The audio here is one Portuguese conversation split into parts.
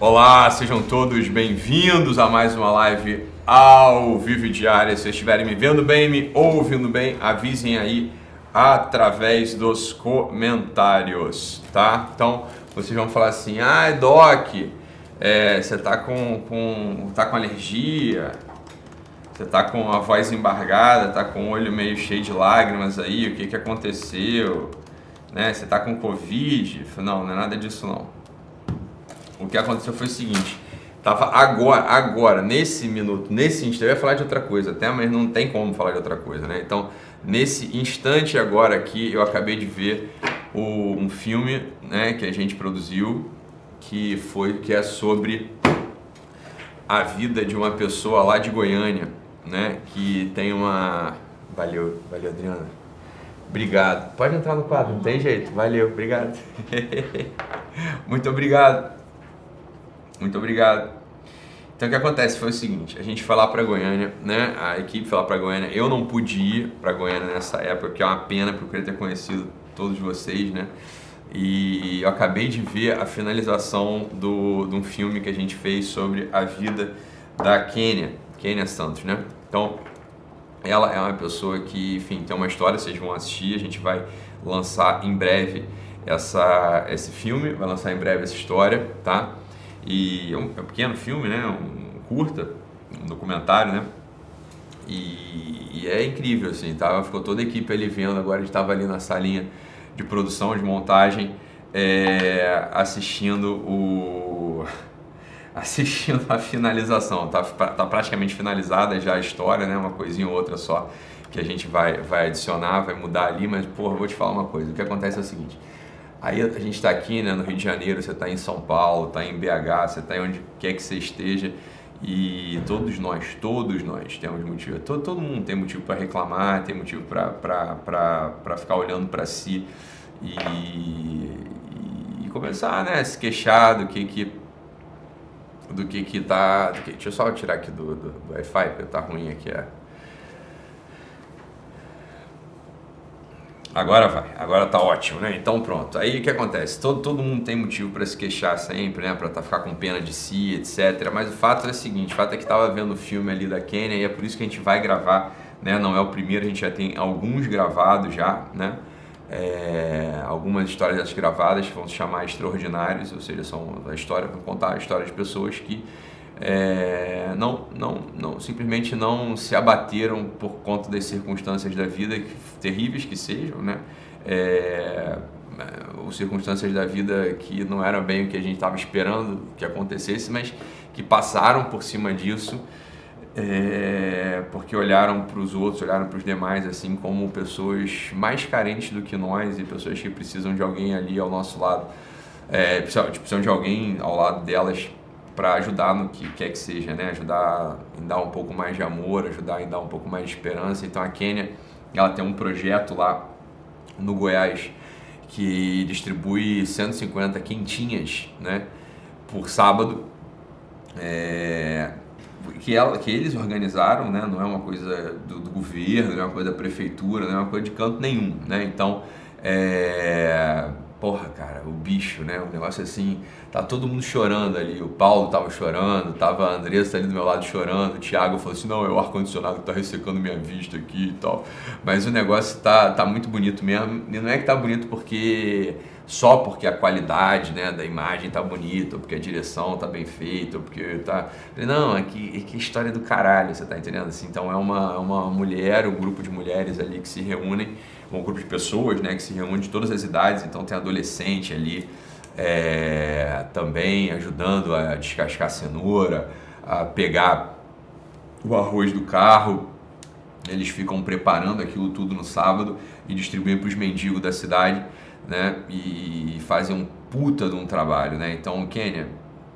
Olá, sejam todos bem-vindos a mais uma live ao vivo diária. Se estiverem me vendo bem, me ouvindo bem, avisem aí através dos comentários, tá? Então, vocês vão falar assim: "Ah, Doc, é, você tá com, com, tá com alergia, você tá com a voz embargada, tá com o olho meio cheio de lágrimas aí, o que que aconteceu? Né? Você tá com Covid? Não, não é nada disso não. O que aconteceu foi o seguinte, tava agora, agora, nesse minuto, nesse instante, eu ia falar de outra coisa até, mas não tem como falar de outra coisa, né? Então, nesse instante agora aqui, eu acabei de ver o, um filme, né, que a gente produziu, que foi, que é sobre a vida de uma pessoa lá de Goiânia, né, que tem uma... Valeu, valeu Adriana. Obrigado. Pode entrar no quadro, não tem jeito. Valeu, obrigado. Muito obrigado. Muito obrigado. Então o que acontece foi o seguinte, a gente foi lá para Goiânia, né? A equipe foi lá para Goiânia. Eu não pude ir para Goiânia nessa época, que é uma pena porque eu queria ter conhecido todos vocês, né? E eu acabei de ver a finalização do, de um filme que a gente fez sobre a vida da Kênia, Kênia Santos, né? Então, ela é uma pessoa que, enfim, tem uma história, vocês vão assistir, a gente vai lançar em breve essa, esse filme, vai lançar em breve essa história, tá? E é um, é um pequeno filme, né? Um curta, um documentário, né? E, e, é incrível, assim, tá? Ficou toda a equipe ali vendo, agora a gente estava ali na salinha de produção, de montagem, é, assistindo o... assistindo a finalização. Tá, tá praticamente finalizada já a história, né? Uma coisinha ou outra só que a gente vai, vai adicionar, vai mudar ali, mas, porra, vou te falar uma coisa. O que acontece é o seguinte Aí a gente está aqui né, no Rio de Janeiro, você está em São Paulo, está em BH, você está onde quer que você esteja e todos nós, todos nós temos motivo, todo, todo mundo tem motivo para reclamar, tem motivo para ficar olhando para si e, e, começar né, a se queixar do que que do que que tá, que, deixa eu só tirar aqui do, do, do Wi-Fi, porque tá ruim aqui é Agora vai, agora tá ótimo, né? Então pronto. Aí o que acontece? Todo, todo mundo tem motivo para se queixar sempre, né? Para tá, ficar com pena de si, etc. Mas o fato é o seguinte: o fato é que tava vendo o filme ali da Kenya e é por isso que a gente vai gravar, né? Não é o primeiro, a gente já tem alguns gravados já, né? É, algumas histórias gravadas vão se chamar extraordinários, ou seja, são a história, vão contar a história de pessoas que é, não, não, não, simplesmente não se abateram por conta das circunstâncias da vida, terríveis que sejam, né? É, ou circunstâncias da vida que não eram bem o que a gente estava esperando que acontecesse, mas que passaram por cima disso, é, porque olharam para os outros, olharam para os demais assim como pessoas mais carentes do que nós e pessoas que precisam de alguém ali ao nosso lado, é, precisam de alguém ao lado delas para ajudar no que quer que seja, né? Ajudar em dar um pouco mais de amor, ajudar em dar um pouco mais de esperança. Então a Kênia, ela tem um projeto lá no Goiás que distribui 150 quentinhas, né? Por sábado. É, que, ela, que eles organizaram, né? Não é uma coisa do, do, governo, não é uma coisa da prefeitura, não é uma coisa de canto nenhum, né? Então, é, porra, cara, o bicho, né? Um negócio assim Tá todo mundo chorando ali. O Paulo tava chorando, tava a Andressa ali do meu lado chorando. O Thiago falou assim: não, é o ar-condicionado que tá ressecando minha vista aqui e tal. Mas o negócio tá, tá muito bonito mesmo. E não é que tá bonito porque só porque a qualidade né, da imagem tá bonita, porque a direção tá bem feita, porque tá. Não, é que, é que história do caralho, você tá entendendo? Assim, então é uma, uma mulher, um grupo de mulheres ali que se reúnem, um grupo de pessoas né, que se reúnem de todas as idades, então tem adolescente ali é, também ajudando a descascar a cenoura, a pegar o arroz do carro. Eles ficam preparando aquilo tudo no sábado e distribuem para os mendigos da cidade, né? E fazem um puta de um trabalho, né? Então, Kênia,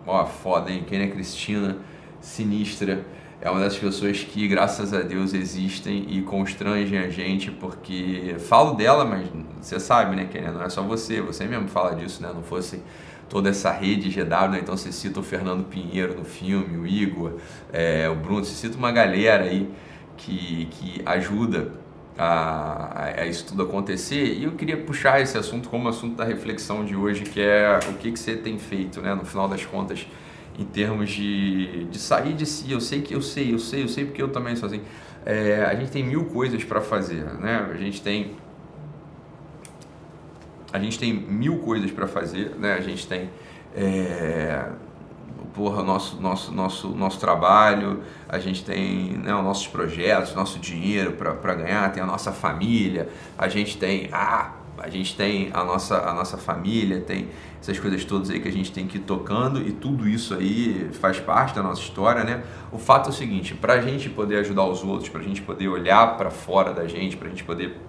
ó, foda, hein? Kênia Cristina, sinistra é uma das pessoas que, graças a Deus, existem e constrangem a gente, porque falo dela, mas você sabe, né, Kenia? Não é só você, você mesmo fala disso, né? Não fosse toda essa rede GW, né? então você cita o Fernando Pinheiro no filme, o Igor, é, o Bruno, você cita uma galera aí que, que ajuda a, a, isso tudo acontecer. E eu queria puxar esse assunto como assunto da reflexão de hoje, que é o que, que você tem feito, né, no final das contas, em termos de, de sair de si. Eu sei que eu sei, eu sei, eu sei porque eu também sou assim. É, a gente tem mil coisas para fazer, né? A gente tem a gente tem mil coisas para fazer, né? A gente tem é, porra, nosso, nosso, nosso, nosso trabalho, a gente tem né, os nossos projetos, nosso dinheiro para ganhar, tem a nossa família, a gente tem. Ah, a gente tem a nossa, a nossa família, tem essas coisas todas aí que a gente tem que ir tocando e tudo isso aí faz parte da nossa história, né? O fato é o seguinte, para a gente poder ajudar os outros, para a gente poder olhar para fora da gente, para a gente poder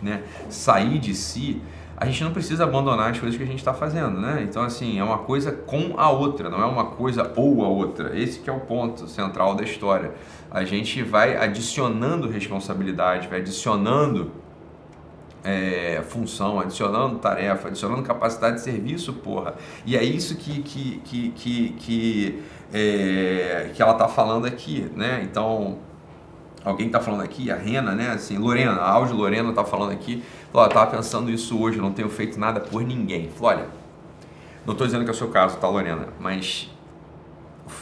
né, sair de si, a gente não precisa abandonar as coisas que a gente está fazendo, né? Então, assim, é uma coisa com a outra, não é uma coisa ou a outra. Esse que é o ponto central da história. A gente vai adicionando responsabilidade, vai adicionando é, função, adicionando tarefa, adicionando capacidade de serviço, porra. E é isso que, que, que, que, que, é, que ela está falando aqui, né? Então, alguém está falando aqui, a Rena, né? Assim, Lorena, a Áudio Lorena está falando aqui, falou, estava pensando isso hoje, não tenho feito nada por ninguém. Falou, olha, não estou dizendo que é o seu caso, tá, Lorena? Mas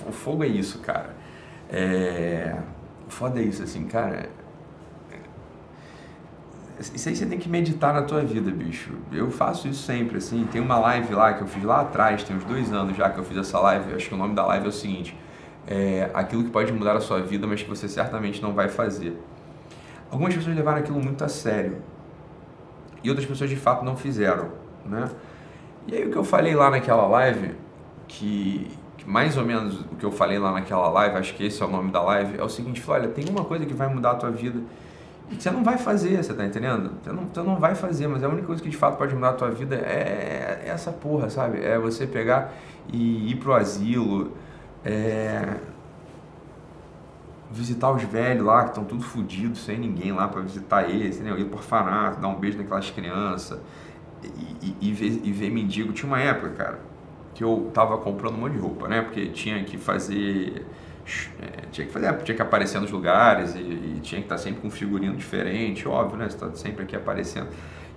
o fogo é isso, cara. É... Foda é isso, assim, cara. Isso aí você tem que meditar na tua vida, bicho. Eu faço isso sempre, assim. Tem uma live lá que eu fiz lá atrás, tem uns dois anos já que eu fiz essa live. Acho que o nome da live é o seguinte é, aquilo que pode mudar a sua vida, mas que você certamente não vai fazer. Algumas pessoas levaram aquilo muito a sério e outras pessoas de fato não fizeram, né? E aí o que eu falei lá naquela live, que, que mais ou menos o que eu falei lá naquela live, acho que esse é o nome da live, é o seguinte, olha, tem uma coisa que vai mudar a tua vida você não vai fazer, você tá entendendo? Você não, você não vai fazer, mas a única coisa que de fato pode mudar a tua vida é, é essa porra, sabe? É você pegar e ir pro asilo, é, visitar os velhos lá, que estão tudo fodidos, sem ninguém lá para visitar eles, né? ir por orfanato, dar um beijo naquelas crianças e, e, e, ver, e ver mendigo. Tinha uma época, cara, que eu tava comprando um monte de roupa, né? Porque tinha que fazer. É, tinha que fazer, tinha que aparecer nos lugares e, e tinha que estar sempre com um figurino diferente, óbvio, né? Você tá sempre aqui aparecendo.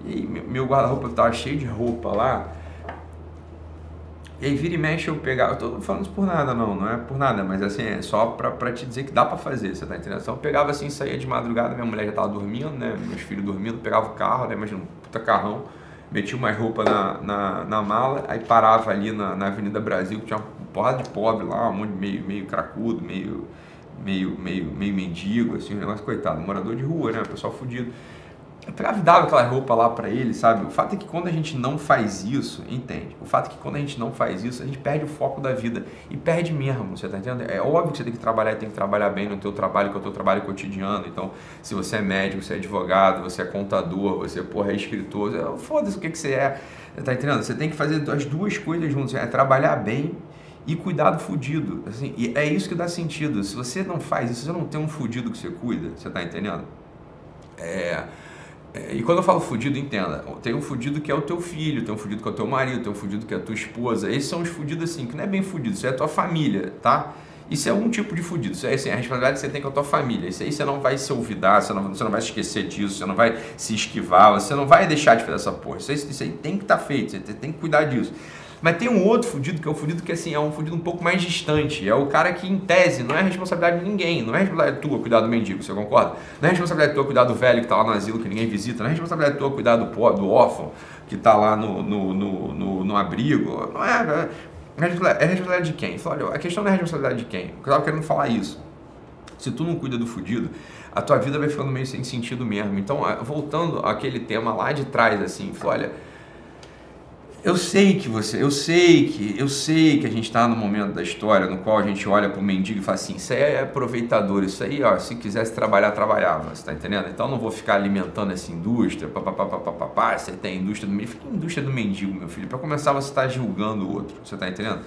E meu guarda-roupa tava cheio de roupa lá e aí vira e mexe eu pegava, eu tô falando isso por nada não, não é por nada, mas assim, é só pra te dizer que dá pra fazer, você tá entendendo? Então eu pegava assim, saía de madrugada, minha mulher já tava dormindo, né, meus filhos dormindo, pegava o carro, né, imagina um puta carrão, metia umas roupas na, na, na, mala, aí parava ali na, na Avenida Brasil, que tinha porrada de pobre lá, um monte meio, meio cracudo, meio, meio, meio, meio mendigo, assim, um negócio, coitado, morador de rua, né, pessoal fudido dava aquela roupa lá para ele, sabe? O fato é que quando a gente não faz isso, entende? O fato é que quando a gente não faz isso, a gente perde o foco da vida e perde mesmo, você tá entendendo? É óbvio que você tem que trabalhar, tem que trabalhar bem no teu trabalho, que é o teu trabalho cotidiano. Então, se você é médico, você é advogado, você é contador, você porra, é escritor, foda-se o que que você é, tá entendendo? Você tem que fazer as duas coisas juntas, é trabalhar bem e cuidar do fudido, assim, e é isso que dá sentido. Se você não faz isso, você não tem um fudido que você cuida, você tá entendendo? É é, e quando eu falo fudido, entenda, tem um fudido que é o teu filho, tem um fudido que é o teu marido, tem um fudido que é a tua esposa. Esses são os fudidos assim, que não é bem fudido, isso é a tua família, tá? Isso é um tipo de fudido, isso é assim, a responsabilidade que você tem com a tua família. Isso aí você não vai se olvidar, você não, você não vai se esquecer disso, você não vai se esquivar, você não vai deixar de fazer essa porra. Isso aí, isso aí tem que estar tá feito, você tem que cuidar disso. Mas tem um outro fudido que é o fudido que assim, é um fudido um pouco mais distante. É o cara que, em tese, não é responsabilidade de ninguém. Não é responsabilidade tua cuidar do mendigo, você concorda? Não é responsabilidade tua cuidar do velho que está lá no asilo que ninguém visita. Não é responsabilidade tua cuidar do pobre, do órfão que está lá no, no, no, no, no abrigo. Não é. É responsabilidade de quem? Fala, olha, a questão não é responsabilidade de quem. Eu estava querendo falar isso. Se tu não cuida do fudido, a tua vida vai ficando meio sem sentido mesmo. Então, voltando àquele tema lá de trás, assim, fala, olha eu sei que você, eu sei que, eu sei que a gente está no momento da história no qual a gente olha para o mendigo e fala assim, isso aí é aproveitador, isso aí, ó, se quisesse trabalhar, trabalhava, você está entendendo? Então não vou ficar alimentando essa indústria, papapá, você tem a indústria do mendigo, indústria do mendigo, meu filho, para começar você está julgando o outro, você está entendendo?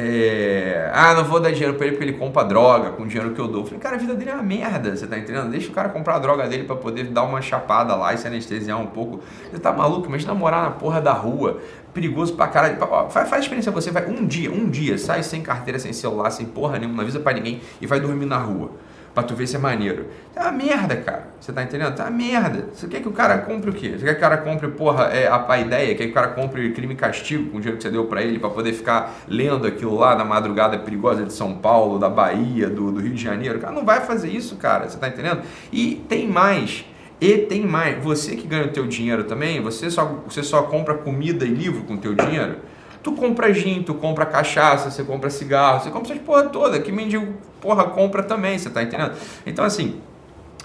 É, ah, não vou dar dinheiro para ele porque ele compra droga com o dinheiro que eu dou. Falei, cara, a vida dele é uma merda, você tá entendendo? Deixa o cara comprar a droga dele para poder dar uma chapada lá e se anestesiar um pouco. Você tá maluco? Imagina morar na porra da rua, perigoso pra caralho. Faz, faz experiência você, vai um dia, um dia, sai sem carteira, sem celular, sem porra nenhuma, não avisa pra ninguém e vai dormir na rua. Pra tu ver se é maneiro. É uma merda, cara. Você tá entendendo? Tá merda. Você quer que o cara compre o quê? Você quer que o cara compre, porra, é, a, a ideia? Quer que o cara compre crime e castigo com o dinheiro que você deu para ele para poder ficar lendo aquilo lá na madrugada perigosa de São Paulo, da Bahia, do, do Rio de Janeiro? O cara não vai fazer isso, cara. Você tá entendendo? E tem mais. E tem mais. Você que ganha o teu dinheiro também, você só, você só compra comida e livro com o teu dinheiro? Tu compra gin, tu compra cachaça, você compra cigarro, você compra essas porra toda. Que mendigo, porra, compra também, você tá entendendo? Então, assim,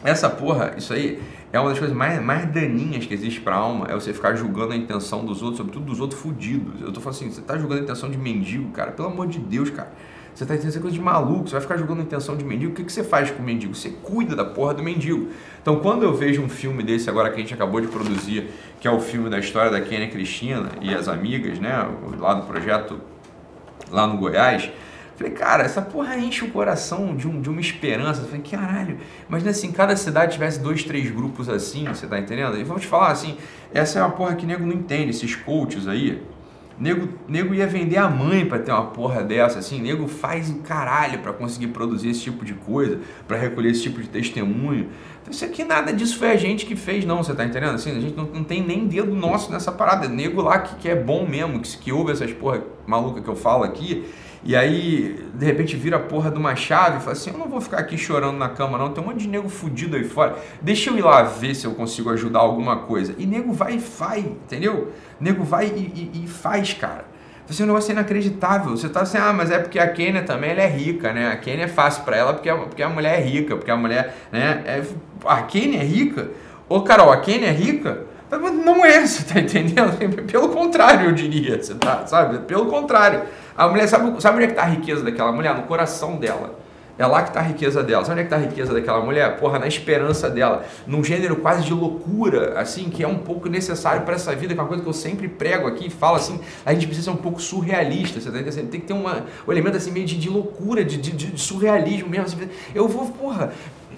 essa porra, isso aí é uma das coisas mais, mais daninhas que existe pra alma, é você ficar julgando a intenção dos outros, sobretudo dos outros fudidos. Eu tô falando assim, você tá julgando a intenção de mendigo, cara, pelo amor de Deus, cara. Você tá entendendo coisa de maluco, você vai ficar julgando a intenção de mendigo. O que, que você faz com o mendigo? Você cuida da porra do mendigo. Então, quando eu vejo um filme desse agora que a gente acabou de produzir, que é o filme da história da Kenia Cristina e as amigas, né, lá do projeto lá no Goiás, Falei, cara, essa porra enche o coração de, um, de uma esperança. Falei, caralho, imagina assim, cada cidade tivesse dois, três grupos assim, você tá entendendo? E vamos te falar assim, essa é uma porra que nego não entende, esses coaches aí. Nego, nego ia vender a mãe para ter uma porra dessa, assim. Nego faz o caralho para conseguir produzir esse tipo de coisa, para recolher esse tipo de testemunho. Então, isso aqui nada disso foi a gente que fez, não, você tá entendendo? Assim, a gente não, não tem nem dedo nosso nessa parada. Nego lá que, que é bom mesmo, que, que ouve essas porra maluca que eu falo aqui, e aí, de repente, vira a porra de uma chave e fala assim: eu não vou ficar aqui chorando na cama, não. Tem um monte de nego fudido aí fora. Deixa eu ir lá ver se eu consigo ajudar alguma coisa. E nego vai e faz, entendeu? Nego vai e, e, e faz, cara. Você é um negócio inacreditável. Você tá assim, ah, mas é porque a Kênia também ela é rica, né? A Kênia é fácil para ela porque a, porque a mulher é rica, porque a mulher, né? É, a Kênia é rica? Ô, Carol, a Kênia é rica? Não é, você tá entendendo? Pelo contrário, eu diria, você tá, sabe? Pelo contrário. A mulher, sabe, sabe onde é que está a riqueza daquela mulher? No coração dela. É lá que está a riqueza dela. Sabe onde é que está a riqueza daquela mulher? Porra, na esperança dela. Num gênero quase de loucura, assim, que é um pouco necessário para essa vida, que é uma coisa que eu sempre prego aqui e falo assim, a gente precisa ser um pouco surrealista, você tá entendendo? Tem que ter uma, um elemento assim meio de, de loucura, de, de, de surrealismo mesmo. Assim, eu vou, porra,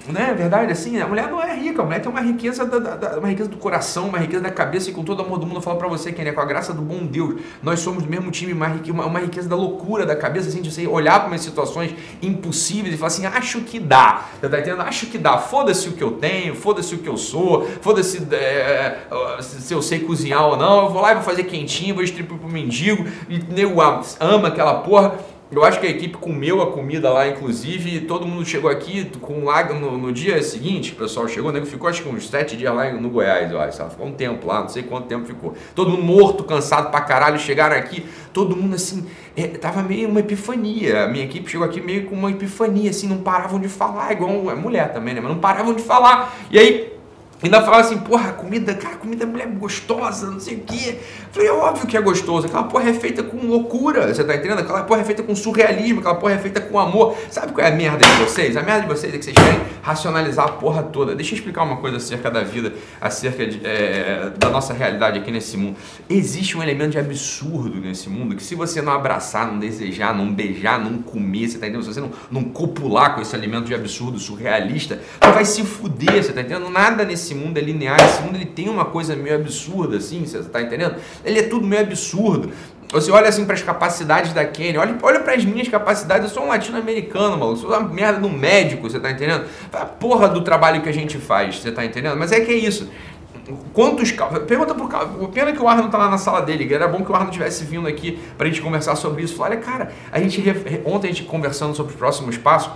né, verdade, assim, a mulher não é rica, a mulher tem uma riqueza, da, da, uma riqueza do coração, uma riqueza da cabeça, e com todo o amor do mundo eu falo pra você, quem é com a graça do bom Deus, nós somos do mesmo time, uma, uma, uma riqueza da loucura da cabeça, assim, de você olhar para umas situações impossíveis e falar assim, acho que dá, você tá entendendo? Acho que dá, foda-se o que eu tenho, foda-se o que eu sou, foda-se é, se eu sei cozinhar ou não, eu vou lá e vou fazer quentinho, vou distribuir pro mendigo, e nego ama aquela porra, eu acho que a equipe comeu a comida lá, inclusive, todo mundo chegou aqui com lá no, no dia seguinte, o pessoal chegou, né? Ficou acho que uns sete dias lá no Goiás, eu acho. Ficou um tempo lá, não sei quanto tempo ficou. Todo mundo morto, cansado pra caralho, chegaram aqui, todo mundo assim, é, tava meio uma epifania. A minha equipe chegou aqui meio com uma epifania, assim, não paravam de falar, igual a mulher também, né? Mas não paravam de falar. E aí Ainda fala assim, porra, comida, cara, comida mulher gostosa, não sei o quê. Falei, é óbvio que é gostoso. Aquela porra é feita com loucura, você tá entendendo? Aquela porra é feita com surrealismo, aquela porra é feita com amor. Sabe qual é a merda de vocês? A merda de vocês é que vocês querem racionalizar a porra toda. Deixa eu explicar uma coisa acerca da vida, acerca de, é, da nossa realidade aqui nesse mundo. Existe um elemento de absurdo nesse mundo que se você não abraçar, não desejar, não beijar, não comer, você tá entendendo? Se você não, não copular com esse alimento de absurdo surrealista, vai se fuder, você tá entendendo? Nada nesse mundo é linear, esse mundo ele tem uma coisa meio absurda, assim, você está entendendo? Ele é tudo meio absurdo. Você olha assim para as capacidades da Kenya, olha, olha para as minhas capacidades, eu sou um latino-americano, maluco, sou uma merda no médico, você está entendendo? A porra do trabalho que a gente faz, você está entendendo? Mas é que é isso. Quantos Pergunta pro Carlos. Pena que o Arno tá lá na sala dele. Era bom que o Arno tivesse vindo aqui pra gente conversar sobre isso. Falei, olha, cara, a gente ontem a gente conversando sobre os próximos passos.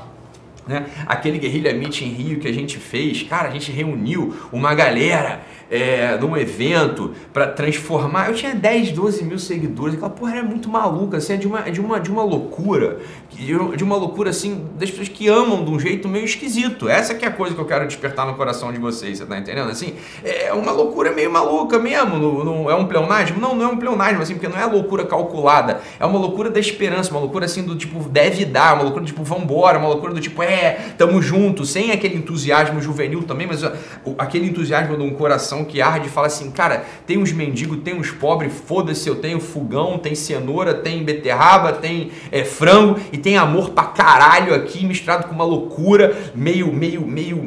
Né? Aquele guerrilha meet em Rio que a gente fez, cara, a gente reuniu uma galera é, num evento para transformar. Eu tinha 10, 12 mil seguidores. Aquela porra era muito maluca, assim, é de uma, é de uma, de uma loucura. De uma loucura assim, das pessoas que amam de um jeito meio esquisito. Essa que é a coisa que eu quero despertar no coração de vocês, você tá entendendo? Assim, é uma loucura meio maluca mesmo. No, no, é um pleonasmo? Não, não é um pleonasmo, assim, porque não é loucura calculada. É uma loucura da esperança, uma loucura assim do tipo, deve dar, uma loucura do tipo, vambora, uma loucura do tipo, é, tamo junto, sem aquele entusiasmo juvenil também, mas aquele entusiasmo de um coração que arde e fala assim, cara, tem uns mendigos, tem uns pobres, foda-se, eu tenho fogão, tem cenoura, tem beterraba, tem é, frango e tem amor pra caralho aqui, misturado com uma loucura meio, meio, meio,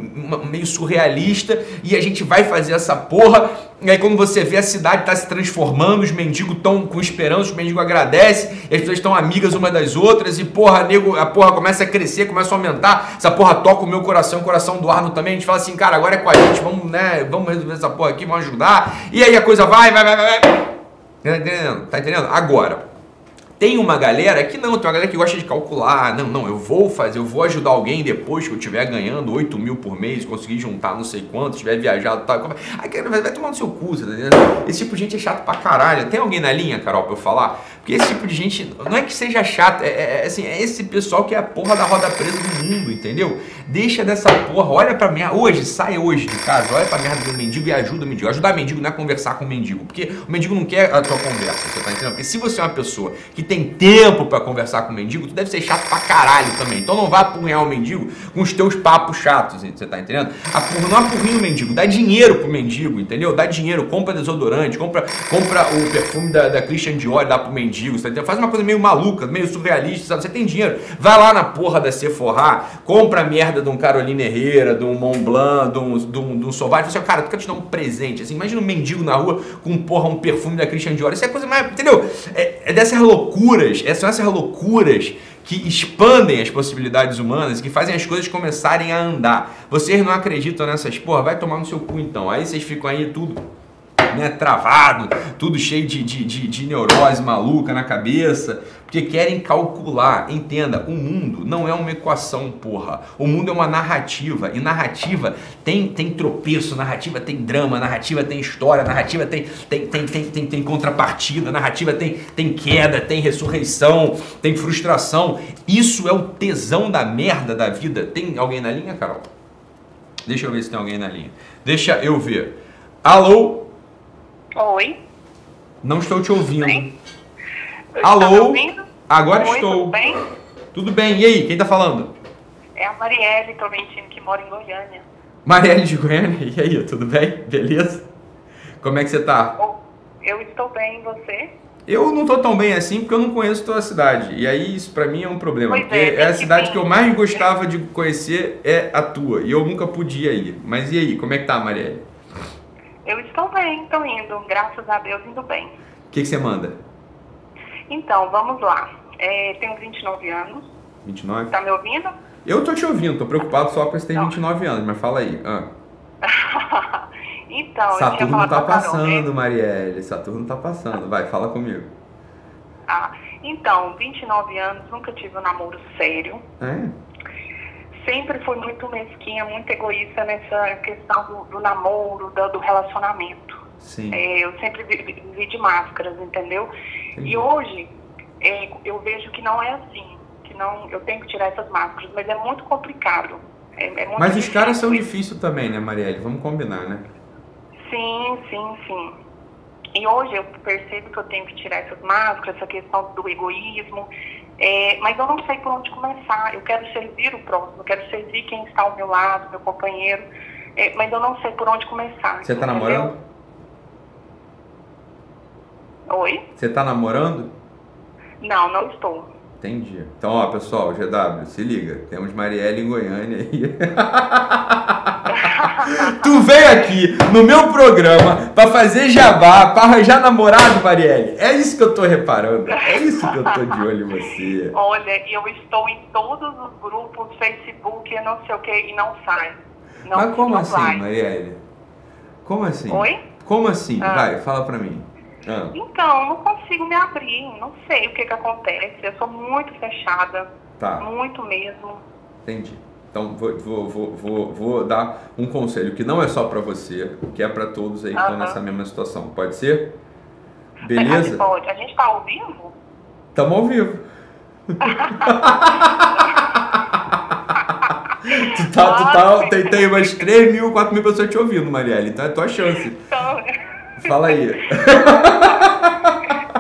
meio surrealista e a gente vai fazer essa porra E aí quando você vê a cidade tá se transformando, os mendigos estão com esperança, os mendigos agradecem, as pessoas estão amigas umas das outras, e porra, nego, a porra começa a crescer, começa a aumentar, essa porra toca o meu coração, o coração do Arno também, a gente fala assim, cara, agora é com a gente, vamos, né, vamos resolver essa porra aqui, vamos ajudar, e aí a coisa vai, vai, vai, vai. Tá entendendo? Tá entendendo? Agora, tem uma galera que não, tem uma galera que gosta de calcular. Não, não, eu vou fazer, eu vou ajudar alguém depois que eu estiver ganhando 8 mil por mês, conseguir juntar não sei quanto, tiver viajado tal. Aí vai, vai tomar no seu cu, tá entendendo? Esse tipo de gente é chato pra caralho. Tem alguém na linha, Carol, pra eu falar? Porque esse tipo de gente, não é que seja chato, é, é, é assim, é esse pessoal que é a porra da roda presa do mundo, entendeu? Deixa dessa porra, olha pra mim, hoje, sai hoje de casa, olha pra merda do mendigo e ajuda o mendigo. Ajudar o mendigo não é conversar com o mendigo, porque o mendigo não quer a tua conversa, você tá entendendo? Porque se você é uma pessoa que tem tempo para conversar com o mendigo, tu deve ser chato pra caralho também. Então não vá apurrinhar o mendigo com os teus papos chatos, você tá entendendo? Apurra, não apurrinha o mendigo, dá dinheiro pro mendigo, entendeu? Dá dinheiro, compra desodorante, compra, compra o perfume da, da Christian Dior, dá pro mendigo você tá Faz uma coisa meio maluca, meio surrealista, sabe? Você tem dinheiro, vai lá na porra da Sephora, compra a merda de um Carolina Herrera, de um Mont Blanc, de um, de um, de um Sauvage, assim, cara, tu quer te dar um presente, assim, imagina um mendigo na rua com, porra, um perfume da Christian Dior, isso é coisa mais, entendeu? É, é dessas loucuras, é, são essas loucuras que expandem as possibilidades humanas que fazem as coisas começarem a andar. Vocês não acreditam nessas porra, vai tomar no seu cu então. Aí vocês ficam aí tudo né, travado, tudo cheio de, de, de, de neurose maluca na cabeça, porque querem calcular. Entenda, o mundo não é uma equação, porra. O mundo é uma narrativa, e narrativa tem, tem tropeço, narrativa tem drama, narrativa tem história, narrativa tem, tem, tem, tem, tem, tem contrapartida, narrativa tem, tem queda, tem ressurreição, tem frustração. Isso é o tesão da merda da vida. Tem alguém na linha, Carol? Deixa eu ver se tem alguém na linha. Deixa eu ver. Alô? Oi. Não estou te ouvindo. Bem? Alô? Ouvindo? Agora Oi, estou. Tudo bem? Tudo bem. E aí, quem está falando? É a Marielle Tolentino, que mora em Goiânia. Marielle de Goiânia? E aí, tudo bem? Beleza? Como é que você está? Eu estou bem, e você? Eu não estou tão bem assim porque eu não conheço toda a cidade. E aí isso para mim é um problema. Pois porque é, é a cidade que, que eu mais gostava de conhecer é a tua. E eu nunca podia ir. Mas e aí, como é que tá, Marielle? Eu estou bem, estou indo, graças a Deus, indo bem. O que, que você manda? Então, vamos lá. É, tenho 29 anos. 29? Tá me ouvindo? Eu tô te ouvindo, tô preocupado só porque você tem então. 29 anos, mas fala aí. Ah. então, Saturno tá passando, né? Marielle. Saturno tá passando. Vai, fala comigo. Ah, então, 29 anos, nunca tive um namoro sério. É? Sempre fui muito mesquinha, muito egoísta nessa questão do, do namoro, do, do, relacionamento. Sim. É, eu sempre vivi de máscaras, entendeu? Entendi. E hoje é, eu vejo que não é assim, que não, eu tenho que tirar essas máscaras, mas é muito complicado. É, é muito mas os caras são difíceis também, né, Marielle? Vamos combinar, né? Sim, sim, sim. E hoje eu percebo que eu tenho que tirar essas máscaras, essa questão do egoísmo, é, mas eu não sei por onde começar. Eu quero servir o próximo, eu quero servir quem está ao meu lado, meu companheiro, é, mas eu não sei por onde começar. Você está namorando? Oi? Você está namorando? Não, não estou. Entendi. Então, ó, pessoal, GW, se liga. Temos Marielle em Goiânia aí. tu veio aqui no meu programa para fazer jabá, para arranjar namorado, Marielle. É isso que eu tô reparando. É isso que eu tô de olho em você. Olha, eu estou em todos os grupos, Facebook, não sei o que, e não sai. Não, Mas como assim, vai. Marielle? Como assim? Oi? Como assim? Ah. Vai, fala pra mim. Ah. Então, não consigo me abrir, não sei o que que acontece. Eu sou muito fechada. Tá. Muito mesmo. Entendi. Então vou, vou, vou, vou, vou dar um conselho que não é só para você, que é para todos aí que estão nessa mesma situação. Pode ser? Beleza? Pode. A gente está ao vivo? Estamos ao vivo. tu tá, tu tá, tem, tem umas 3 mil, 4 mil pessoas te ouvindo, Marielle. Então é tua chance. Então... Fala aí.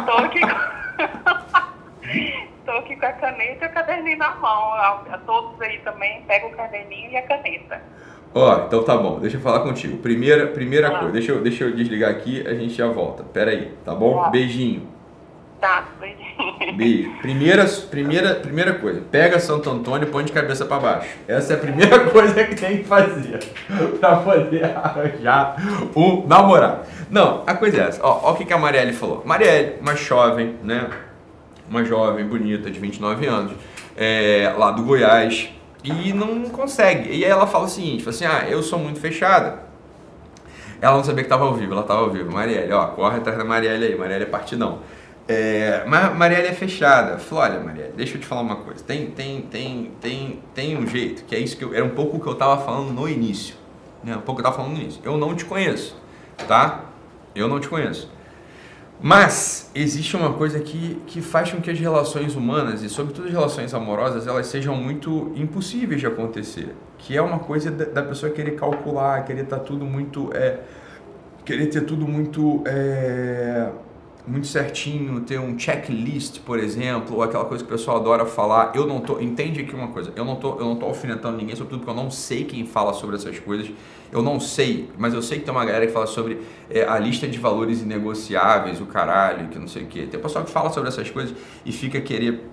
Tô aqui Tô aqui com a caneta e o caderninho na mão. A, a todos aí também, pega o caderninho e a caneta. Ó, então tá bom, deixa eu falar contigo. Primeira, primeira ah. coisa, deixa eu, deixa eu desligar aqui, a gente já volta. Pera aí, tá bom? Ah. Beijinho. Tá, beijinho. Beijo. Primeira, primeira, primeira coisa, pega Santo Antônio e põe de cabeça para baixo. Essa é a primeira coisa que tem que fazer para poder arranjar um namorado. Não, a coisa é essa. Ó, ó o que, que a Marielle falou. Marielle, uma jovem, né? Uma jovem bonita de 29 anos, é, lá do Goiás, e não consegue. E aí ela fala o seguinte, fala assim, ah, eu sou muito fechada. Ela não sabia que estava ao vivo, ela estava ao vivo. Marielle, ó, corre atrás da Marielle aí, Marielle é partidão. É, mas Marielle é fechada. Falou, olha, Marielle, deixa eu te falar uma coisa. Tem, tem, tem, tem, tem um jeito, que é isso que eu, era um pouco o que eu estava falando no início. Né? Um pouco que eu estava falando no início. Eu não te conheço, tá? Eu não te conheço. Mas existe uma coisa que, que faz com que as relações humanas, e sobretudo as relações amorosas, elas sejam muito impossíveis de acontecer. Que é uma coisa da, pessoa querer calcular, querer estar tá tudo muito. É, querer ter tudo muito. É, muito certinho, ter um checklist, por exemplo, ou aquela coisa que o pessoal adora falar. Eu não tô, entende aqui uma coisa, eu não tô, eu não tô alfinetando ninguém, sobretudo porque eu não sei quem fala sobre essas coisas. Eu não sei, mas eu sei que tem uma galera que fala sobre é, a lista de valores inegociáveis, o caralho, que não sei o quê. Tem pessoal que fala sobre essas coisas e fica querer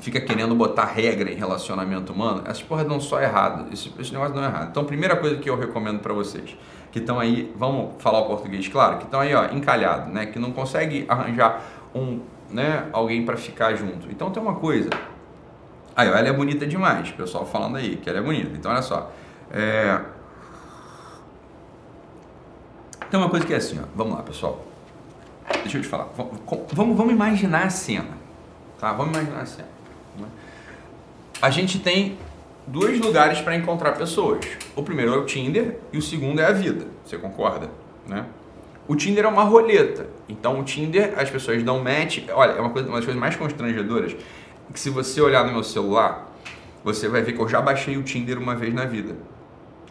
fica querendo botar regra em relacionamento humano, essas porras não só errado, esse, esse negócio não é errado. Então, primeira coisa que eu recomendo para vocês, que estão aí, vamos falar o português claro, que estão aí, ó, encalhado, né, que não consegue arranjar um, né, alguém para ficar junto. Então tem uma coisa, aí, ó, ela é bonita demais, o pessoal falando aí que ela é bonita. Então olha só, é... tem uma coisa que é assim, ó, vamos lá, pessoal. Deixa eu te falar. Vamos, vamos imaginar a cena, tá? Vamos imaginar a cena. A gente tem dois lugares para encontrar pessoas. O primeiro é o Tinder e o segundo é a vida. Você concorda? Né? O Tinder é uma roleta. Então o Tinder, as pessoas dão match. Olha, é uma, coisa, uma das coisas mais constrangedoras que se você olhar no meu celular, você vai ver que eu já baixei o Tinder uma vez na vida.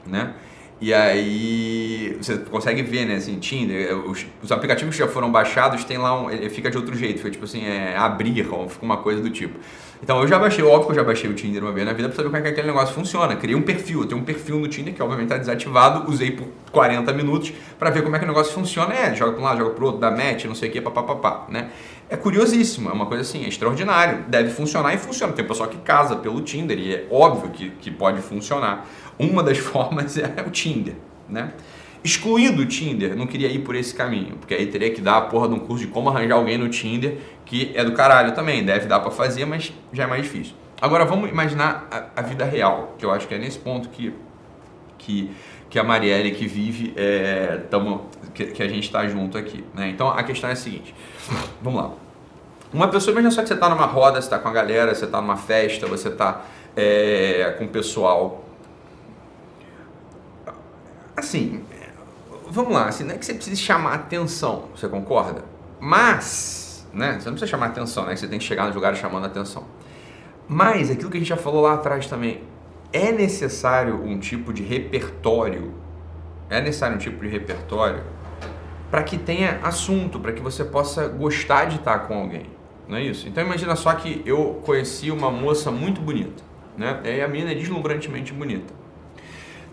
Né? E aí você consegue ver, né, assim, Tinder, os, os, aplicativos que já foram baixados tem lá um, ele fica de outro jeito, fica tipo assim, é, abrir, ou fica uma coisa do tipo. Então eu já baixei, óbvio que eu já baixei o Tinder uma vez na vida pra saber como é que aquele negócio funciona. Criei um perfil, eu tenho um perfil no Tinder que obviamente está desativado, usei por 40 minutos para ver como é que o negócio funciona. É, joga para um lado, joga pro outro, dá match, não sei o que, papapá, né? É curiosíssimo, é uma coisa assim, é extraordinário. Deve funcionar e funciona. Tem pessoal que casa pelo Tinder e é óbvio que, que pode funcionar. Uma das formas é o Tinder, né? Excluindo o Tinder, não queria ir por esse caminho, porque aí teria que dar a porra de um curso de como arranjar alguém no Tinder, que é do caralho também, deve dar para fazer, mas já é mais difícil. Agora vamos imaginar a, a, vida real, que eu acho que é nesse ponto que, que, que a Marielle que vive, é, tamo, que, que a gente está junto aqui. Né? Então a questão é a seguinte, vamos lá. Uma pessoa, imagina só que você está numa roda, você está com a galera, você está numa festa, você está é, com o pessoal. Assim, vamos lá, assim, não é que você precise chamar atenção, você concorda? Mas, né, você não precisa chamar atenção, né? Você tem que chegar nos lugares chamando atenção. Mas, aquilo que a gente já falou lá atrás também, é necessário um tipo de repertório, é necessário um tipo de repertório para que tenha assunto, para que você possa gostar de estar com alguém, não é isso? Então imagina só que eu conheci uma moça muito bonita, né? E a menina é deslumbrantemente bonita.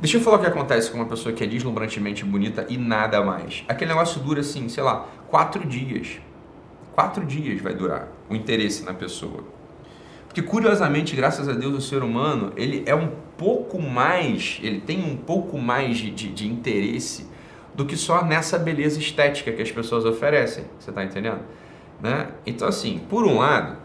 Deixa eu falar o que acontece com uma pessoa que é deslumbrantemente bonita e nada mais. Aquele negócio dura assim, sei lá, quatro dias. Quatro dias vai durar o interesse na pessoa. Porque curiosamente, graças a Deus, o ser humano ele é um pouco mais, ele tem um pouco mais de, de, de interesse do que só nessa beleza estética que as pessoas oferecem. Você está entendendo? Né? Então assim, por um lado,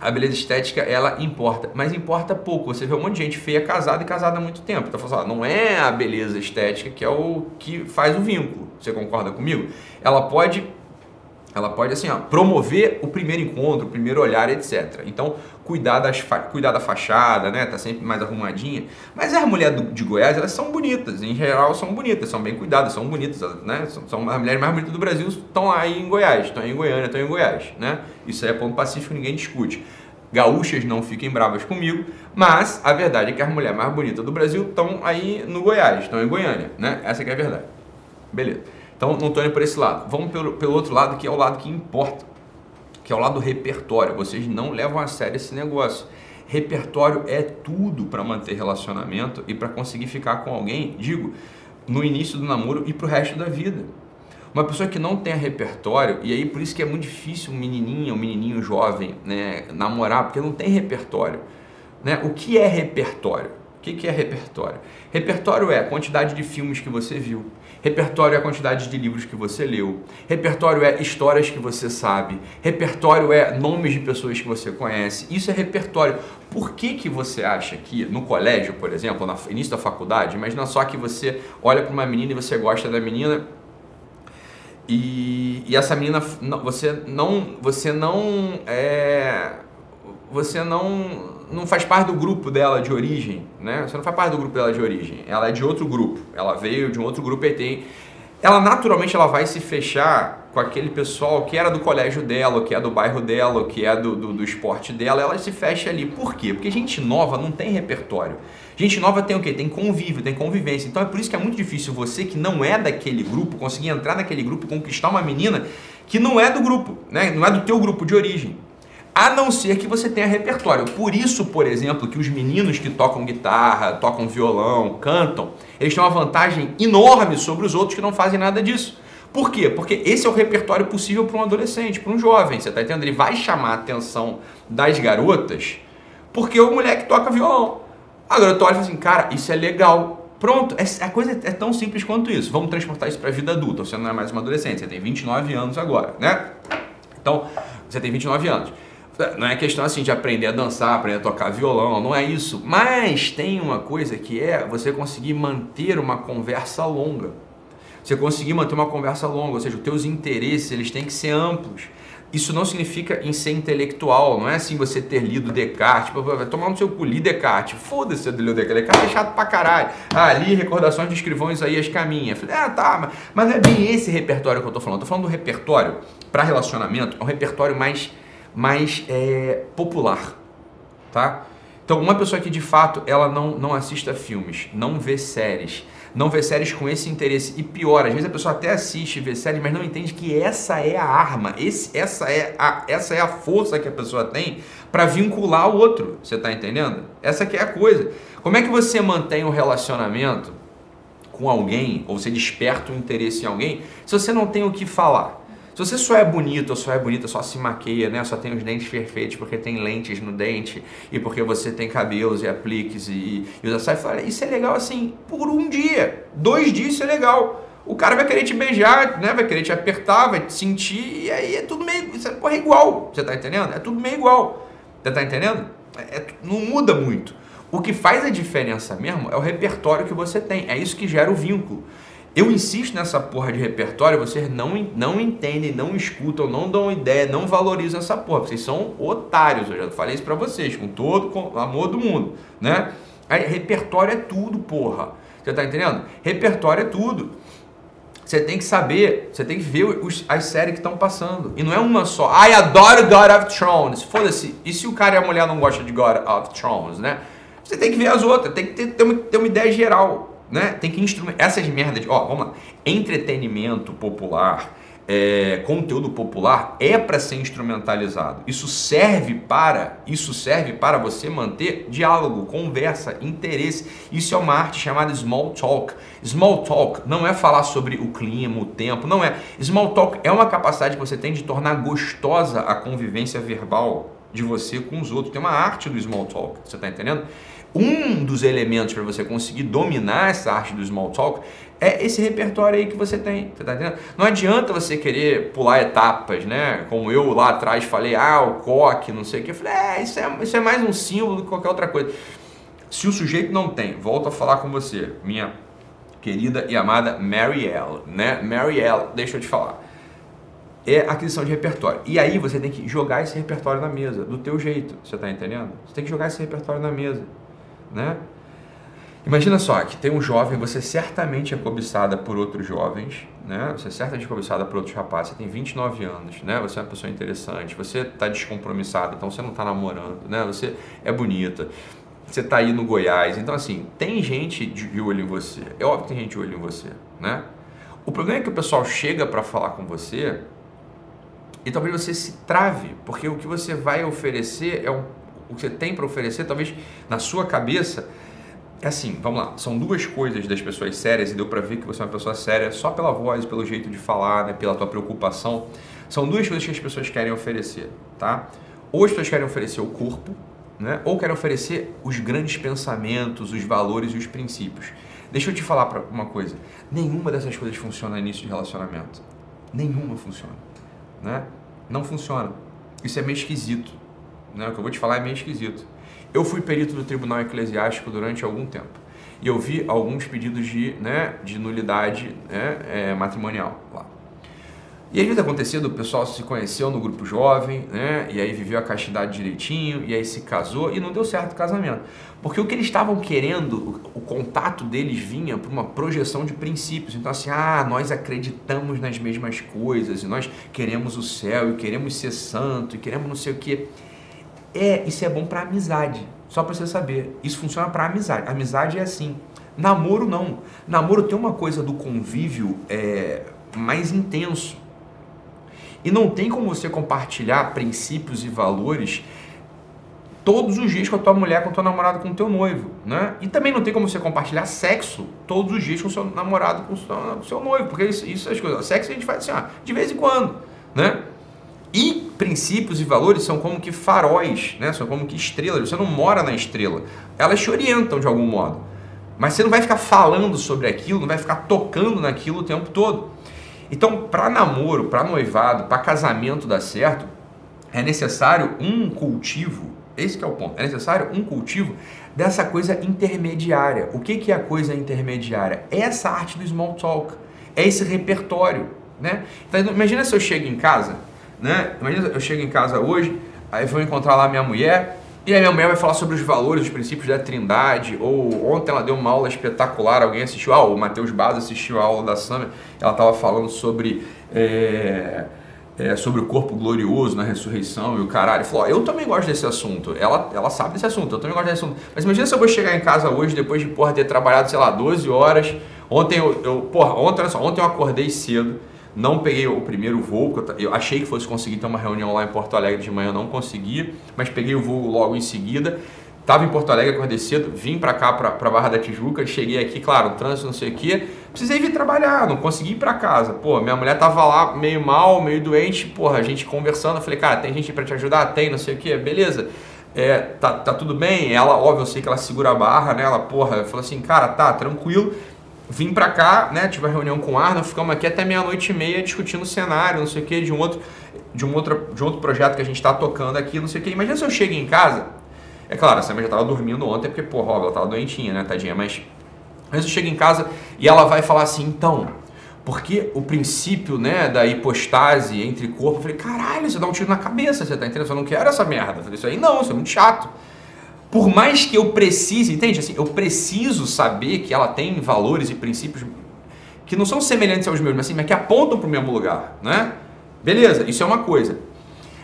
a beleza estética ela importa, mas importa pouco. Você vê um monte de gente feia casada e casada há muito tempo. Então, fala, não é a beleza estética que é o que faz o vínculo. Você concorda comigo? Ela pode ela pode assim, ó, promover o primeiro encontro, o primeiro olhar, etc. Então, cuidar, das cuidar da fachada, né? Tá sempre mais arrumadinha. Mas as mulheres de Goiás, elas são bonitas, em geral são bonitas, são bem cuidadas, são bonitas, né? São, são as mulheres mais bonitas do Brasil, estão lá em Goiás, estão em Goiânia, estão em Goiás, né? Isso aí é ponto pacífico, ninguém discute. Gaúchas não fiquem bravas comigo, mas a verdade é que as mulheres mais bonitas do Brasil estão aí no Goiás, estão em Goiânia, né? Essa é a verdade. Beleza. Então não estou indo por esse lado. Vamos pelo, pelo outro lado, que é o lado que importa, que é o lado do repertório. Vocês não levam a sério esse negócio. Repertório é tudo para manter relacionamento e para conseguir ficar com alguém, digo, no início do namoro e para o resto da vida. Uma pessoa que não tem repertório, e aí por isso que é muito difícil um menininho, um menininho jovem, né, namorar, porque não tem repertório. Né? O que é repertório? O que, que é repertório? Repertório é a quantidade de filmes que você viu, Repertório é a quantidade de livros que você leu. Repertório é histórias que você sabe. Repertório é nomes de pessoas que você conhece. Isso é repertório. Por que, que você acha que no colégio, por exemplo, no início da faculdade, imagina só que você olha para uma menina e você gosta da menina e, e essa menina você não você não é, você não não faz parte do grupo dela de origem, né? Você não faz parte do grupo dela de origem. Ela é de outro grupo. Ela veio de um outro grupo e tem. Ela naturalmente ela vai se fechar com aquele pessoal que era do colégio dela, que é do bairro dela, que é do, do, do esporte dela. Ela se fecha ali. Por quê? Porque gente nova não tem repertório. Gente nova tem o quê? Tem convívio, tem convivência. Então é por isso que é muito difícil você que não é daquele grupo conseguir entrar naquele grupo e conquistar uma menina que não é do grupo, né? Não é do teu grupo de origem a não ser que você tenha repertório. Por isso, por exemplo, que os meninos que tocam guitarra, tocam violão, cantam, eles têm uma vantagem enorme sobre os outros que não fazem nada disso. Por quê? Porque esse é o repertório possível para um adolescente, para um jovem, você está entendendo? Ele vai chamar a atenção das garotas porque o moleque toca violão. A garota olha e fala assim, cara, isso é legal. Pronto, é, a coisa é tão simples quanto isso. Vamos transportar isso para a vida adulta. Você não é mais uma adolescente, você tem 29 anos agora, né? Então, você tem 29 anos. Não é questão assim de aprender a dançar, aprender a tocar violão, não é isso. Mas tem uma coisa que é você conseguir manter uma conversa longa. Você conseguir manter uma conversa longa, ou seja, os teus interesses eles têm que ser amplos. Isso não significa em ser intelectual, não é assim você ter lido Descartes, tipo, vai tomar no seu cu, li Descartes, foda-se de ler Descartes, Descartes é chato pra caralho. Ah, li Recordações de Escrivão Isaías Caminha. Falei, ah, tá, mas não é bem esse repertório que eu tô falando. Eu tô falando do repertório para relacionamento, é um repertório mais mais é, popular, tá? Então, uma pessoa que de fato ela não, não assista filmes, não vê séries, não vê séries com esse interesse. E pior, às vezes a pessoa até assiste, vê séries, mas não entende que essa é a arma, esse, essa, é a, essa é a força que a pessoa tem para vincular o outro. Você está entendendo? Essa que é a coisa. Como é que você mantém um relacionamento com alguém, ou você desperta um interesse em alguém, se você não tem o que falar? Se você só é bonito ou só é bonita, só se maqueia, né? Só tem os dentes perfeitos porque tem lentes no dente e porque você tem cabelos e apliques e, e usa saia, isso é legal assim por um dia, dois dias isso é legal. O cara vai querer te beijar, né? Vai querer te apertar, vai te sentir e aí é tudo meio, isso é, igual. Você tá entendendo? É tudo meio igual. Você tá entendendo? É, é, não muda muito. O que faz a diferença mesmo é o repertório que você tem. É isso que gera o vínculo. Eu insisto nessa porra de repertório, vocês não, não entendem, não escutam, não dão ideia, não valorizam essa porra. Vocês são otários, eu já falei isso pra vocês, com todo amor do mundo, né? Aí, repertório é tudo, porra. Você tá entendendo? Repertório é tudo. Você tem que saber, você tem que ver os, as séries que estão passando. E não é uma só. Ai, adoro God of Thrones. Foda-se. E se o cara e a mulher não gostam de God of Thrones, né? Você tem que ver as outras, tem que ter, ter, uma, ter uma ideia geral né? Tem que instrumentar. Essas merdas. Ó, vamos lá. Entretenimento popular. É, conteúdo popular é para ser instrumentalizado. Isso serve para isso serve para você manter diálogo, conversa, interesse. Isso é uma arte chamada small talk. Small talk não é falar sobre o clima, o tempo, não é. Small talk é uma capacidade que você tem de tornar gostosa a convivência verbal de você com os outros. Tem uma arte do small talk, você está entendendo? um dos elementos para você conseguir dominar essa arte do small talk é esse repertório aí que você tem, você tá entendendo? Não adianta você querer pular etapas, né? Como eu lá atrás falei, ah, o coque, não sei o que. Eu falei, é, isso é, isso é mais um símbolo do que qualquer outra coisa. Se o sujeito não tem, volto a falar com você, minha querida e amada Marielle, né? Marielle, deixa eu te falar. É aquisição de repertório. E aí você tem que jogar esse repertório na mesa, do teu jeito, você tá entendendo? Você tem que jogar esse repertório na mesa né? Imagina só que tem um jovem, você certamente é cobiçada por outros jovens, né? Você é certamente cobiçada por outros rapazes, você tem 29 anos, né? Você é uma pessoa interessante, você está descompromissada, então você não está namorando, né? Você é bonita, você está aí no Goiás, então assim, tem gente de olho em você, é óbvio que tem gente de olho em você, né? O problema é que o pessoal chega para falar com você e talvez você se trave, porque o que você vai oferecer é um o que você tem para oferecer, talvez na sua cabeça, é assim, vamos lá, são duas coisas das pessoas sérias e deu para ver que você é uma pessoa séria só pela voz, pelo jeito de falar, né, pela tua preocupação. São duas coisas que as pessoas querem oferecer, tá? Ou as pessoas querem oferecer o corpo, né? Ou querem oferecer os grandes pensamentos, os valores e os princípios. Deixa eu te falar uma coisa. Nenhuma dessas coisas funciona no início de relacionamento. Nenhuma funciona, né? Não funciona. Isso é meio esquisito, né? O que eu vou te falar é meio esquisito. Eu fui perito do Tribunal Eclesiástico durante algum tempo e eu vi alguns pedidos de, né, de nulidade né, é, matrimonial lá. E aí, acontecido, o pessoal se conheceu no grupo jovem, né? E aí viveu a castidade direitinho, e aí se casou e não deu certo o casamento. Porque o que eles estavam querendo, o, o contato deles vinha para uma projeção de princípios. Então, assim, ah, nós acreditamos nas mesmas coisas, e nós queremos o céu, e queremos ser santo, e queremos não sei o quê. É, isso é bom para amizade. Só para você saber. Isso funciona para amizade. Amizade é assim. Namoro não. Namoro tem uma coisa do convívio é, mais intenso. E não tem como você compartilhar princípios e valores todos os dias com a tua mulher, com o teu namorado, com o teu noivo, né? E também não tem como você compartilhar sexo todos os dias com o seu namorado, com o seu, com o seu noivo, porque isso, isso as coisas, sexo a gente faz assim, ó, de vez em quando, né? E princípios e valores são como que faróis, né? São como que estrelas. Você não mora na estrela. Elas te orientam de algum modo. Mas você não vai ficar falando sobre aquilo, não vai ficar tocando naquilo o tempo todo. Então, para namoro, para noivado, para casamento dar certo, é necessário um cultivo. Esse é o ponto. É necessário um cultivo dessa coisa intermediária. O que, que é a coisa intermediária? É essa arte do small talk. É esse repertório. Né? Então, imagina se eu chego em casa, né? Imagina eu chego em casa hoje, aí vou encontrar lá minha mulher, e aí minha mulher vai falar sobre os valores, os princípios da trindade, ou ontem ela deu uma aula espetacular, alguém assistiu, ah, o Matheus Baza assistiu a aula da Summer, ela estava falando sobre, é, é, sobre o corpo glorioso na ressurreição e o caralho. Falou, eu também gosto desse assunto, ela, ela sabe desse assunto, eu também gosto desse assunto. Mas imagina se eu vou chegar em casa hoje, depois de, porra, ter trabalhado, sei lá, 12 horas, ontem eu, eu porra, ontem, olha só, ontem eu acordei cedo, não peguei o primeiro voo, eu achei que fosse conseguir ter uma reunião lá em Porto Alegre de manhã, não consegui, mas peguei o voo logo em seguida. Estava em Porto Alegre, acordei cedo, vim para cá, para Barra da Tijuca, cheguei aqui, claro, trânsito, não sei o quê. Precisei vir trabalhar, não consegui ir para casa. Pô, minha mulher tava lá meio mal, meio doente, porra, a gente conversando. Eu falei, cara, tem gente para te ajudar? Tem, não sei o quê, beleza. É, tá, tá tudo bem. Ela, óbvio, eu sei que ela segura a barra, né? Ela, porra, falou assim, cara, tá, tranquilo vim para cá, né, tive uma reunião com o Arno, ficamos aqui até meia-noite e meia discutindo o cenário, não sei o que, de um outro, de um outro, de outro projeto que a gente está tocando aqui, não sei o que. Imagina se eu chego em casa, é claro, a Sam já estava dormindo ontem, porque, porra, ela estava doentinha, né, tadinha, mas mas eu chego em casa e ela vai falar assim, então, porque o princípio, né, da hipostase entre corpo, eu falei, caralho, você dá um tiro na cabeça, você tá entendendo? Eu não quero essa merda. Eu falei, isso aí não, isso é muito chato por mais que eu precise, entende? Assim, eu preciso saber que ela tem valores e princípios que não são semelhantes aos meus, mas, assim, mas que apontam para o mesmo lugar, né? Beleza, isso é uma coisa.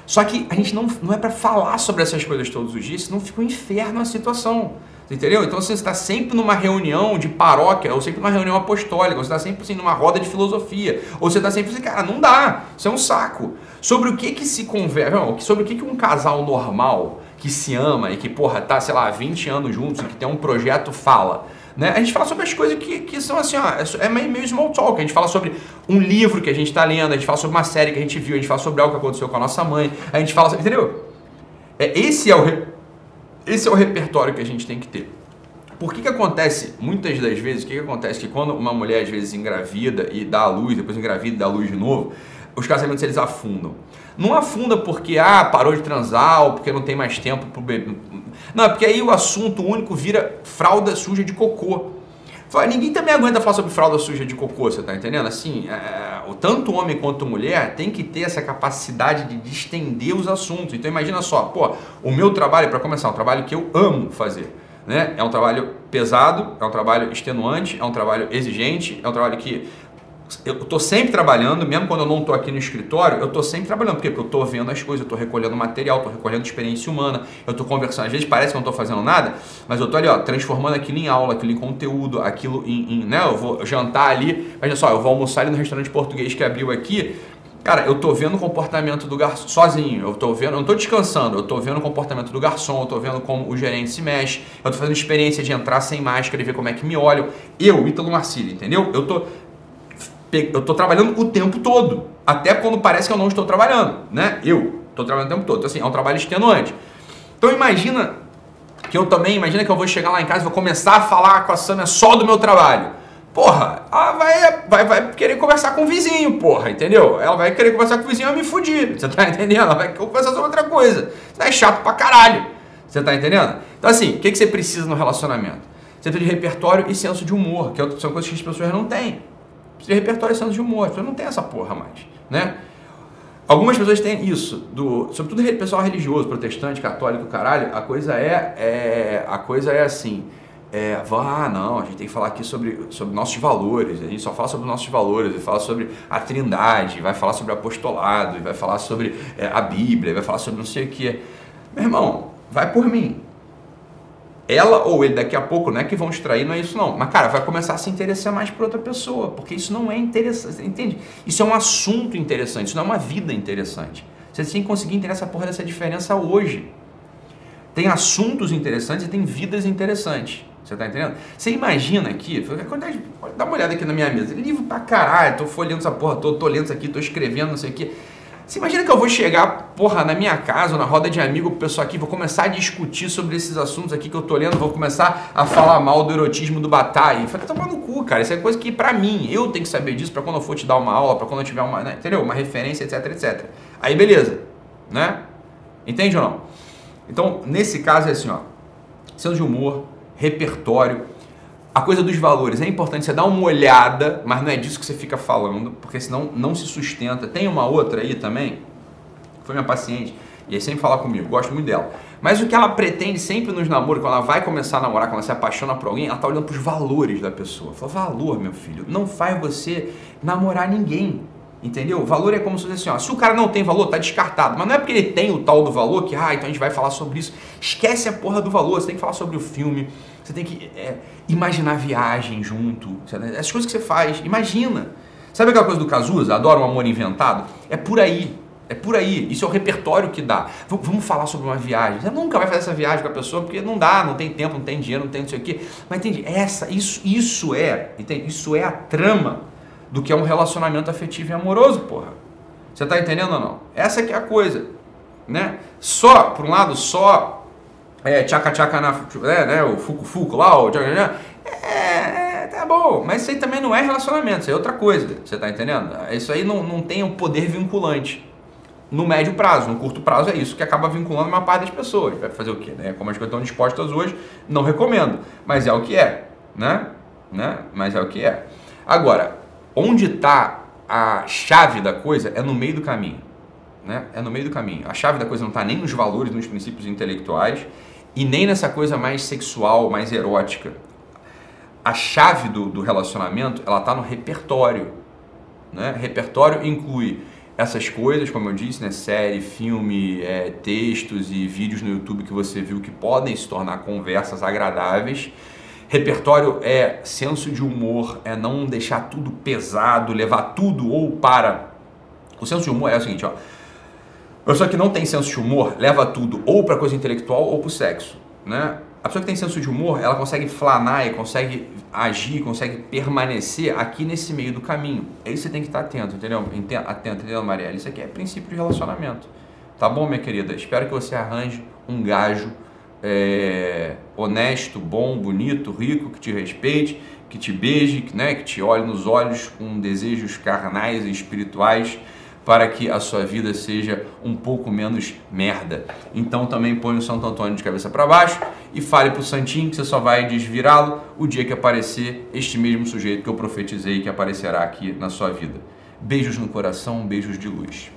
Só que a gente não, não é para falar sobre essas coisas todos os dias, senão fica um inferno a situação. Entendeu? Então você está sempre numa reunião de paróquia, ou sempre numa reunião apostólica, ou você está sempre assim, numa roda de filosofia, ou você está sempre assim, cara, não dá, isso é um saco. Sobre o que que se conversa, sobre o que que um casal normal que se ama e que, porra, tá, sei lá, 20 anos juntos e que tem um projeto fala. Né? A gente fala sobre as coisas que, que são assim, ó, é, é meio, small talk. A gente fala sobre um livro que a gente está lendo, a gente fala sobre uma série que a gente viu, a gente fala sobre algo que aconteceu com a nossa mãe, a gente fala, entendeu? É, esse, é o, esse é o repertório que a gente tem que ter. Por que, que acontece, muitas das vezes, o que, que acontece? Que quando uma mulher às vezes engravida e dá a luz, depois engravida e dá a luz de novo, os casamentos eles afundam. Não afunda porque ah, parou de transar ou porque não tem mais tempo pro bebê. Não, é porque aí o assunto único vira fralda suja de cocô. Ninguém também aguenta falar sobre fralda suja de cocô, você tá entendendo? Assim, é, o tanto homem quanto mulher tem que ter essa capacidade de, de estender os assuntos. Então imagina só, pô, o meu trabalho, para começar, é um trabalho que eu amo fazer. Né? É um trabalho pesado, é um trabalho extenuante, é um trabalho exigente, é um trabalho que eu estou sempre trabalhando, mesmo quando eu não estou aqui no escritório, eu estou sempre trabalhando. Por quê? Porque eu estou vendo as coisas, eu estou recolhendo material, estou recolhendo experiência humana, eu estou conversando. Às vezes parece que eu não estou fazendo nada, mas eu estou ali, ó, transformando aquilo em aula, aquilo em conteúdo, aquilo em, em, né? Eu vou jantar ali, olha só, eu vou almoçar ali no restaurante português que abriu aqui, Cara, eu tô vendo o comportamento do garçom sozinho, eu tô vendo, eu não tô descansando, eu tô vendo o comportamento do garçom, eu tô vendo como o gerente se mexe, eu tô fazendo experiência de entrar sem máscara e ver como é que me olham. Eu, Ítalo Marcílio, entendeu? Eu tô eu tô trabalhando o tempo todo, até quando parece que eu não estou trabalhando, né? Eu tô trabalhando o tempo todo. Então assim, é um trabalho extenuante. Então imagina que eu também, imagina que eu vou chegar lá em casa e vou começar a falar com a Samia só do meu trabalho. Porra, ela vai, vai, vai querer conversar com o vizinho, porra, entendeu? Ela vai querer conversar com o vizinho e me fudir, você tá entendendo? Ela vai conversar sobre outra coisa. Isso é chato pra caralho, você tá entendendo? Então assim, o que, que você precisa no relacionamento? Você precisa de repertório e senso de humor, que é são coisas que as pessoas não têm. De repertório e senso de humor, pessoas não têm essa porra mais, né? Algumas pessoas têm isso, do, sobretudo pessoal religioso, protestante, católico, caralho, a coisa é, é a coisa é assim, é, ah, não, a gente tem que falar aqui sobre, sobre nossos valores, a gente só fala sobre nossos valores, e fala sobre a trindade, vai falar sobre apostolado, vai falar sobre é, a Bíblia, vai falar sobre não sei o que. Meu irmão, vai por mim. Ela ou ele daqui a pouco não é que vão extrair, não é isso não. Mas, cara, vai começar a se interessar mais por outra pessoa, porque isso não é interessante, entende? Isso é um assunto interessante, isso não é uma vida interessante. Você tem que conseguir entender essa porra dessa diferença hoje. Tem assuntos interessantes e tem vidas interessantes. Você tá entendendo? Você imagina aqui, dá uma olhada aqui na minha mesa, livro pra caralho, tô folhando essa porra toda, tô lendo isso aqui, tô escrevendo, não sei o que. Você imagina que eu vou chegar, porra, na minha casa, na roda de amigo, o pessoal aqui, vou começar a discutir sobre esses assuntos aqui que eu tô lendo, vou começar a falar mal do erotismo do Bataille. Falei, toma no cu, cara. Isso é coisa que, pra mim, eu tenho que saber disso pra quando eu for te dar uma aula, pra quando eu tiver uma, né, entendeu? Uma referência, etc, etc. Aí, beleza, né? Entende ou não? Então, nesse caso é assim, ó. Senso de humor, repertório. A coisa dos valores, é importante você dar uma olhada, mas não é disso que você fica falando, porque senão não se sustenta. Tem uma outra aí também, foi minha paciente, e aí sempre fala comigo, gosto muito dela. Mas o que ela pretende sempre nos namoros, quando ela vai começar a namorar, quando ela se apaixona por alguém, ela tá olhando para os valores da pessoa. Fala, valor, meu filho, não faz você namorar ninguém. Entendeu? Valor é como se fosse assim, ó, se o cara não tem valor, tá descartado. Mas não é porque ele tem o tal do valor que, ah, então a gente vai falar sobre isso. Esquece a porra do valor, você tem que falar sobre o filme, você tem que é, imaginar viagem junto, essas coisas que você faz, imagina. Sabe aquela coisa do Cazuza, adora um amor inventado? É por aí, é por aí. Isso é o repertório que dá. V vamos falar sobre uma viagem. Você nunca vai fazer essa viagem com a pessoa porque não dá, não tem tempo, não tem dinheiro, não tem não sei o quê. Mas entende? Essa, isso, isso é, entende? Isso é a trama do que é um relacionamento afetivo e amoroso, porra. Você tá entendendo ou não? Essa que é a coisa, né? Só, por um lado, só é, tchaca tchaca na, é, né, o fuco fuco lá, o tchaca, tchaca, é, é, tá bom, mas isso aí também não é relacionamento, isso aí é outra coisa, você tá entendendo? Isso aí não, não tem um poder vinculante no médio prazo, no curto prazo é isso que acaba vinculando uma parte das pessoas. Vai fazer o quê? Né? Como as coisas estão dispostas hoje, não recomendo, mas é o que é, né? né? Mas é o que é. Agora, onde está a chave da coisa é no meio do caminho. Né? É no meio do caminho. A chave da coisa não está nem nos valores, nos princípios intelectuais e nem nessa coisa mais sexual, mais erótica. A chave do, do relacionamento ela está no repertório. Né? Repertório inclui essas coisas, como eu disse, né? série, filme, é, textos e vídeos no YouTube que você viu que podem se tornar conversas agradáveis Repertório é senso de humor, é não deixar tudo pesado, levar tudo ou para. O senso de humor é o seguinte, ó. Pessoa que não tem senso de humor leva tudo ou para coisa intelectual ou para o sexo, né? A pessoa que tem senso de humor, ela consegue flanar e consegue agir, consegue permanecer aqui nesse meio do caminho. Aí você tem que estar atento, entendeu? Atento, entendeu, Marielle? Isso aqui é princípio de relacionamento. Tá bom, minha querida? Espero que você arranje um gajo é, honesto, bom, bonito, rico, que te respeite, que te beije, né, que te olhe nos olhos com desejos carnais e espirituais para que a sua vida seja um pouco menos merda. Então também põe o Santo Antônio de cabeça para baixo e fale para o Santinho que você só vai desvirá-lo o dia que aparecer este mesmo sujeito que eu profetizei que aparecerá aqui na sua vida. Beijos no coração, beijos de luz.